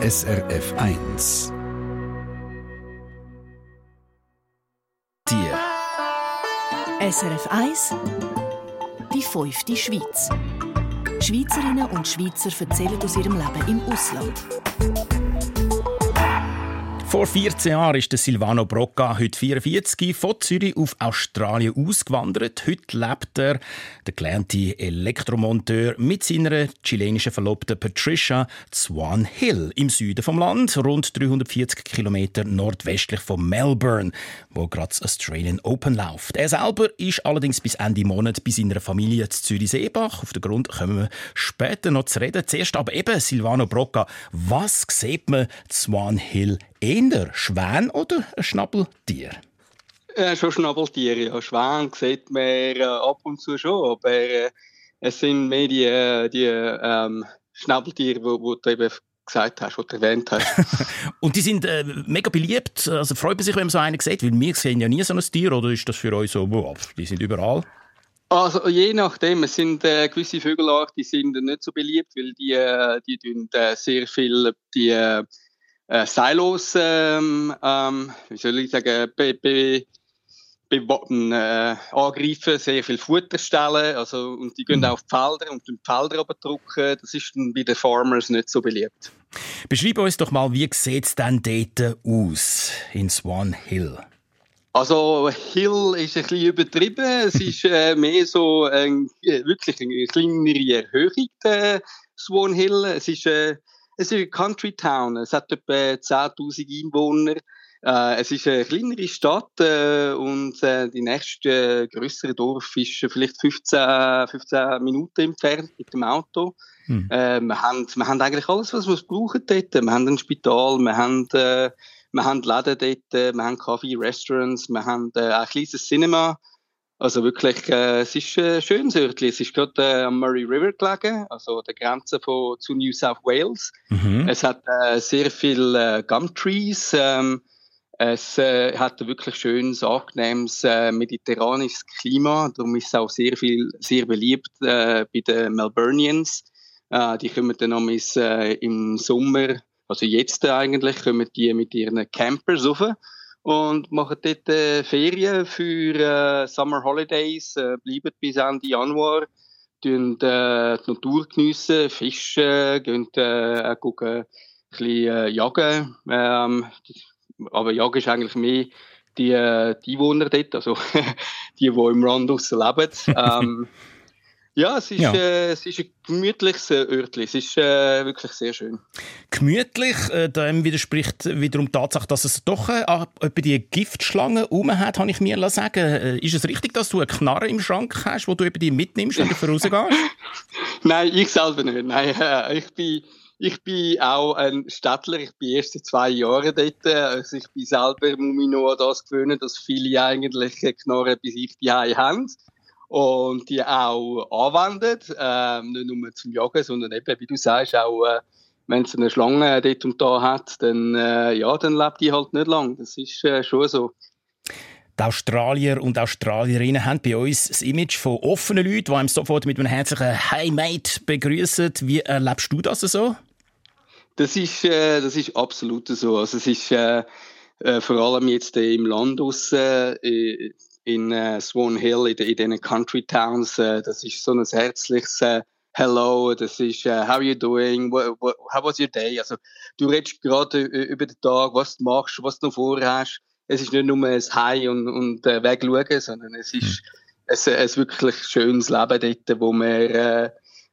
SRF 1. Tier. SRF 1 Die fünfte Schweiz. Schweizerinnen und Schweizer erzählen aus ihrem Leben im Ausland. Vor 14 Jahren ist der Silvano Brocca, heute 44, von Zürich auf Australien ausgewandert. Heute lebt er, der gelernte Elektromonteur, mit seiner chilenischen Verlobten Patricia Swan Hill im Süden vom Land, rund 340 Kilometer nordwestlich von Melbourne, wo gerade das Australian Open läuft. Er selber ist allerdings bis Ende Monat bei seiner Familie zu Zürich-Seebach. Auf den Grund kommen wir später noch zu reden. Zuerst aber eben Silvano Brocca. Was sieht man Swan Hill eher Schwän oder ein Schnabeltier? Ja, schon Schnabeltiere. Ja. Schwäne sieht man äh, ab und zu schon, aber äh, es sind mehr die, äh, die ähm, Schnabeltiere, die du eben gesagt hast, oder erwähnt hast. und die sind äh, mega beliebt. Also freut man sich, wenn man so einen sieht, weil wir sehen ja nie so ein Tier, oder ist das für euch so, wow, die sind überall? Also je nachdem, es sind äh, gewisse Vögelarten, die sind nicht so beliebt, weil die, äh, die tun, äh, sehr viel die äh, äh, Silos, ähm, ähm, wie soll ich sagen, be, be, be, äh, angreifen, sehr viel Futter stellen, also, und die gehen mhm. auf die Felder und die Felder drücken. Das ist dann bei den Farmers nicht so beliebt. Beschreib uns doch mal, wie sieht es denn dort aus, in Swan Hill? Also Hill ist ein bisschen übertrieben. Es ist äh, mehr so ein, äh, wirklich eine kleinere Erhöhung, der Swan Hill. Es ist äh, es ist eine Country Town. Es hat etwa 10.000 Einwohner. Äh, es ist eine kleinere Stadt äh, und äh, die nächste äh, größere Dorf ist vielleicht 15, 15 Minuten entfernt mit dem Auto. Hm. Äh, wir, haben, wir haben eigentlich alles, was wir brauchen dort. Wir haben ein Spital, wir haben, äh, wir haben Läden dort, äh, wir haben Kaffee, Restaurants, wir haben ein kleines Cinema. Also wirklich, äh, es ist ein schönes Örtchen. Es ist gerade äh, am Murray River gelegen, also der Grenze von, zu New South Wales. Mhm. Es hat äh, sehr viele äh, Gumtrees. Ähm, es äh, hat ein wirklich schönes, angenehmes, äh, mediterranes Klima. Darum ist es auch sehr viel, sehr beliebt äh, bei den Melburnians. Äh, die kommen dann äh, im Sommer, also jetzt eigentlich, kommen die mit ihren Campers rauf und machen dort äh, Ferien für äh, Summer Holidays, äh, bleiben bis Ende Januar, tun äh, die Natur geniessen, fischen, gehen äh, gucken, ein bisschen äh, jagen. Ähm, aber jagen ist eigentlich mehr die, äh, die Einwohner dort, also die, die im Rand leben. Ähm, ja, es ist, ja. Äh, es ist ein gemütliches äh, Örtchen. Es ist äh, wirklich sehr schön. Gemütlich, äh, dem widerspricht wiederum die Tatsache, dass es doch äh, etwa die Giftschlange rum hat, habe ich mir sagen. Äh, ist es richtig, dass du eine Knarre im Schrank hast, wo du eben die mitnimmst, wenn du vorausgehst? Nein, ich selber nicht. Nein, äh, ich bin ich bin auch ein Städtler, ich bin erst seit zwei Jahren dort. Also ich bin selber, muss mich nur an das gewöhnen, dass viele eigentlich Knarren bei sich die haben und die auch anwendet, ähm, nicht nur zum Jagen, sondern eben, wie du sagst, auch äh, wenn es eine Schlange dort und da hat, dann, äh, ja, dann lebt die halt nicht lang. Das ist äh, schon so. Die Australier und Australierinnen haben bei uns das Image von offenen Leuten, die einem sofort mit einem herzlichen Hey Mate begrüßen. Wie erlebst du das so? Das ist, äh, das ist absolut so. Also es ist äh, äh, vor allem jetzt im Land aus, äh, in uh, Swan Hill, in, in den Country Towns. Uh, das ist so ein herzliches uh, Hello, das ist uh, How are you doing? What, what, how was your day? Also du redest gerade über den Tag, was du machst, was du noch vorhast. Es ist nicht nur ein Hi und, und äh, wegschauen, sondern es ist mhm. ein, ein wirklich schönes Leben dort, wo man, äh,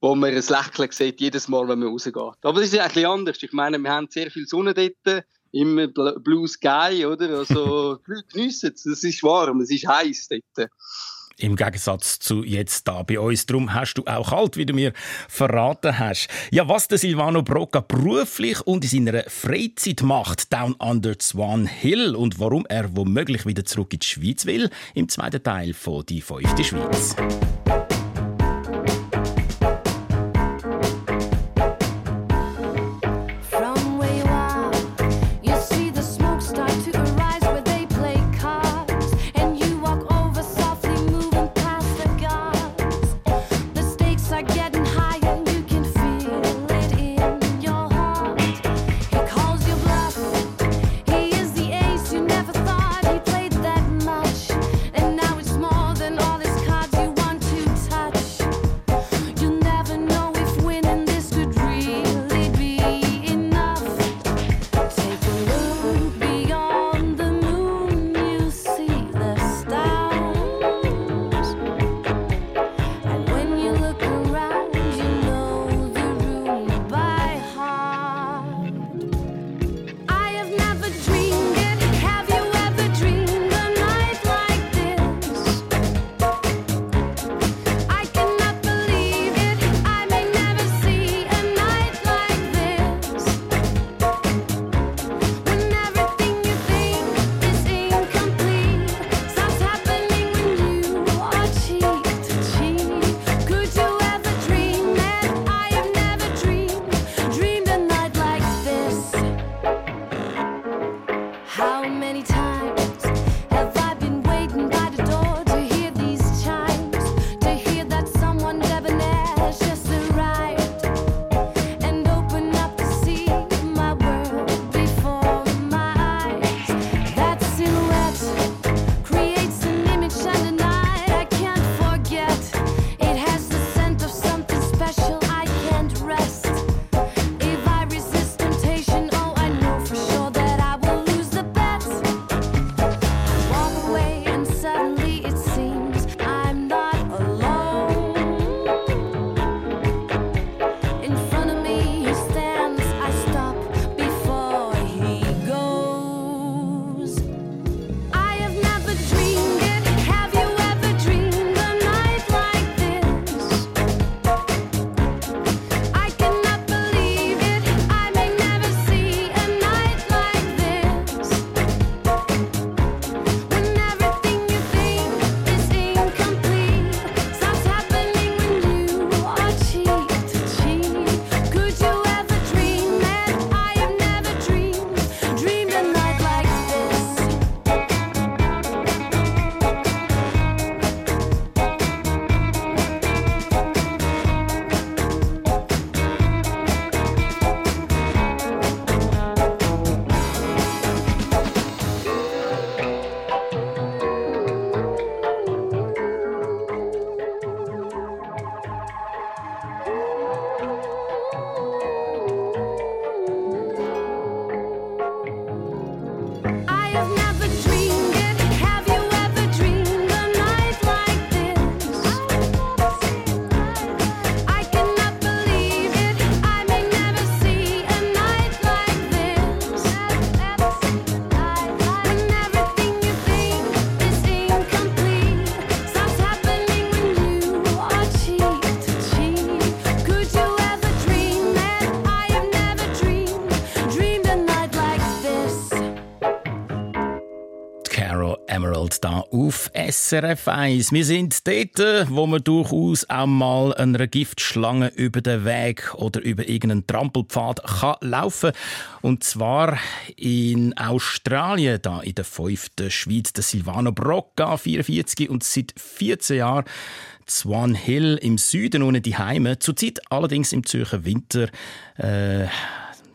wo man ein Lächeln sieht, jedes Mal, wenn man rausgeht. Aber das ist ein bisschen anders. Ich meine, wir haben sehr viel Sonne dort immer Blue Sky, oder? Also, geniessen es. Es ist warm, es ist heiß dort. Im Gegensatz zu jetzt da bei uns. Darum hast du auch kalt, wie du mir verraten hast. Ja, was der Silvano Broca beruflich und in seiner Freizeit macht, down under Swan Hill und warum er womöglich wieder zurück in die Schweiz will, im zweiten Teil von «Die fünfte Schweiz». Auf SRF 1. Wir sind dort, wo man durchaus auch mal einer Giftschlange über den Weg oder über irgendeinen Trampelpfad kann laufen Und zwar in Australien, da in der fünften Schweiz, der Silvano Brocca, 44 und seit 14 Jahren Swan Hill im Süden ohne die Heime. Zurzeit allerdings im Zürcher Winter. Äh,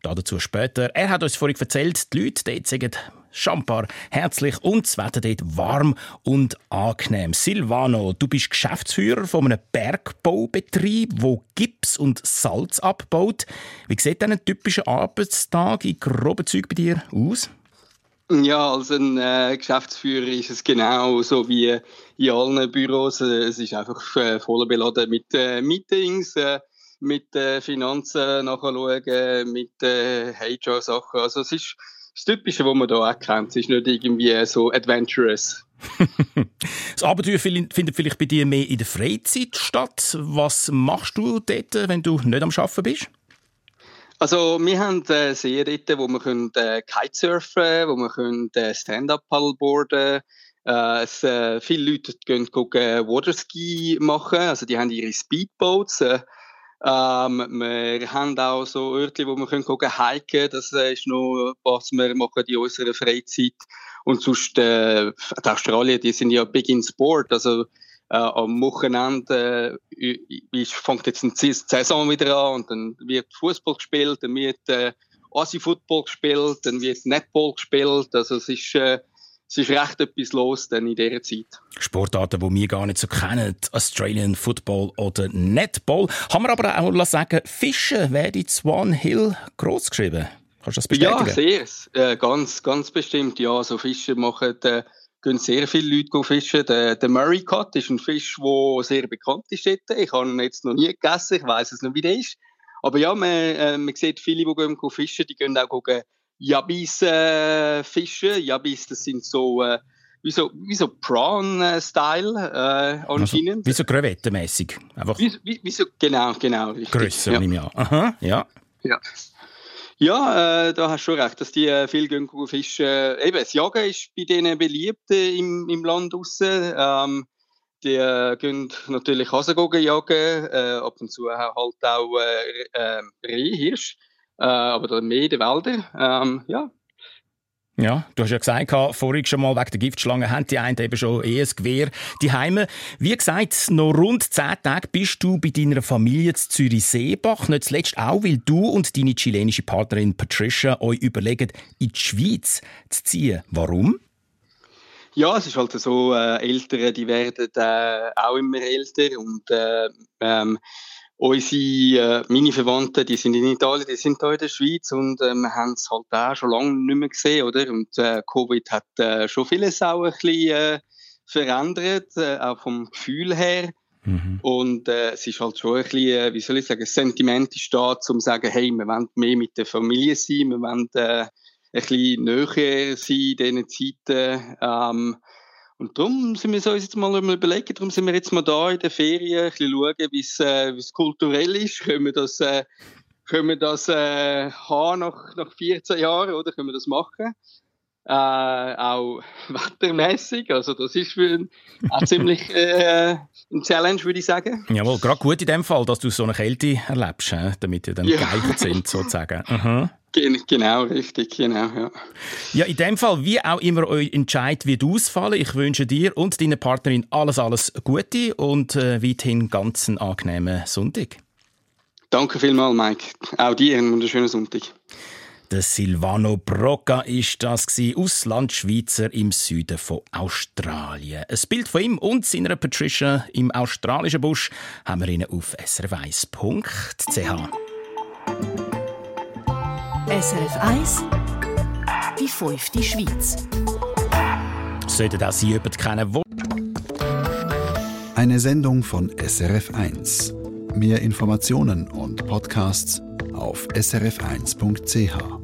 dazu später. Er hat uns vorhin erzählt, die Leute dort sagen Champar herzlich und das Wetter dort warm und angenehm. Silvano, du bist Geschäftsführer von einem Bergbaubetrieb, wo Gips und Salz abbaut. Wie sieht denn ein typischer Arbeitstag in groben Zügen bei dir aus? Ja, als ein äh, Geschäftsführer ist es genau so wie in allen Büros. Es ist einfach äh, voll beladen mit äh, Meetings, äh, mit äh, Finanzen nachschauen, mit äh, HR-Sachen. Also es ist das Typische, was man hier auch kennt. Es ist nicht irgendwie so adventurous. das Abenteuer findet vielleicht bei dir mehr in der Freizeit statt. Was machst du dort, wenn du nicht am Arbeiten bist? Also wir haben äh, Seen dort, wo wir können, äh, Kitesurfen wo wir können, äh, Stand-up-Paddleboarden äh, es, äh, viele Leute gehen gucken, Waterski machen, also die haben ihre Speedboats. Äh, ähm, wir haben auch so Orte, wo wir können gucken, hiken. Das ist noch was wir machen in unserer Freizeit. Und sonst, äh, die Australier, die sind ja big in Sport. Also, äh, am Wochenende äh, fängt jetzt die Saison wieder an und dann wird Fußball gespielt, dann wird äh, Asi-Football gespielt, dann wird Netball gespielt. Also es ist äh, es ist recht etwas los dann in dieser Zeit. Sportarten, die wir gar nicht so kennen, Australian Football oder Netball. Haben wir aber auch sagen, Fischen werden in Swan Hill groß geschrieben. Kannst du das bestätigen? Ja, sehr. Äh, ganz, ganz bestimmt. Ja, so Fische machen, äh, gehen sehr viele Leute fischen. Der, der Murray Cut ist ein Fisch, der sehr bekannt ist. Dort. Ich habe ihn jetzt noch nie gegessen, ich weiß es nicht, wie der ist. Aber ja, man, äh, man sieht viele, die gehen fischen, die gehen auch gucken, Yabis-Fische. Äh, Yabis, das sind so, äh, wie so, wie so Prawn-Style äh, also, anscheinend. Also, wie so Krevettenmäßig. Einfach. Wie, wie, wie, so, genau, genau. Richtig. Grösser, ja. nehme ich an. Aha, ja. Ja. Ja, äh, da hast du schon recht, dass die äh, viel gehen fischen. Eben, das Jagen ist bei denen beliebt äh, im, im Land draussen. Ähm, die äh, gehen natürlich Hasengogen jagen, äh, ab und zu halt auch äh, äh, Rehhirsch äh, aber dann mehr in den Wäldern. Ähm, ja. Ja, du hast ja gesagt, vorhin schon mal wegen der Giftschlange haben die einen eben schon eh ein Gewehr die Heime. Wie gesagt, noch rund zehn Tage bist du bei deiner Familie zu Zürich-Seebach. Nicht zuletzt auch, weil du und deine chilenische Partnerin Patricia euch überlegen, in die Schweiz zu ziehen. Warum? Ja, es ist halt so, äh, Eltern, die werden äh, auch immer älter und äh, ähm, unsere, äh, meine Verwandten, die sind in Italien, die sind hier in der Schweiz und äh, wir haben es halt auch schon lange nicht mehr gesehen, oder? Und äh, Covid hat äh, schon vieles auch ein bisschen äh, verändert, äh, auch vom Gefühl her. Mhm. Und äh, es ist halt schon ein bisschen, äh, wie soll ich sagen, Sentiment ist da, um zu sagen, hey, wir wollen mehr mit der Familie sein, wir wollen äh, ein bisschen näher sein in diesen Zeiten. Ähm, und darum sind wir uns jetzt mal überlegen, darum sind wir jetzt mal da in den Ferien, ein bisschen schauen, wie es, äh, kulturell ist. Können wir das, äh, können wir das äh, haben nach, nach 14 Jahren, oder können wir das machen? Äh, auch wettermäßig, also das ist für ein, auch ziemlich äh, ein Challenge, würde ich sagen. Jawohl, gerade gut in dem Fall, dass du so eine Kälte erlebst, damit ihr dann ja. geeignet sind, sozusagen. Mhm. Genau, richtig, genau, ja. Ja, in dem Fall, wie auch immer euer Entscheid wird ausfallen, ich wünsche dir und deiner Partnerin alles, alles Gute und äh, weiterhin ganz einen angenehmen Sonntag. Danke vielmals, Mike. Auch dir einen wunderschönen Sonntag. Der Silvano Brocca ist das aus Landschweizer im Süden von Australien. Ein Bild von ihm und seiner Patricia im australischen Busch haben wir Ihnen auf srweiss.ch. SRF 1 Die fünfte Schweiz Sollten auch Sie jemanden kennen, wo Eine Sendung von SRF 1. Mehr Informationen und Podcasts auf srf1.ch.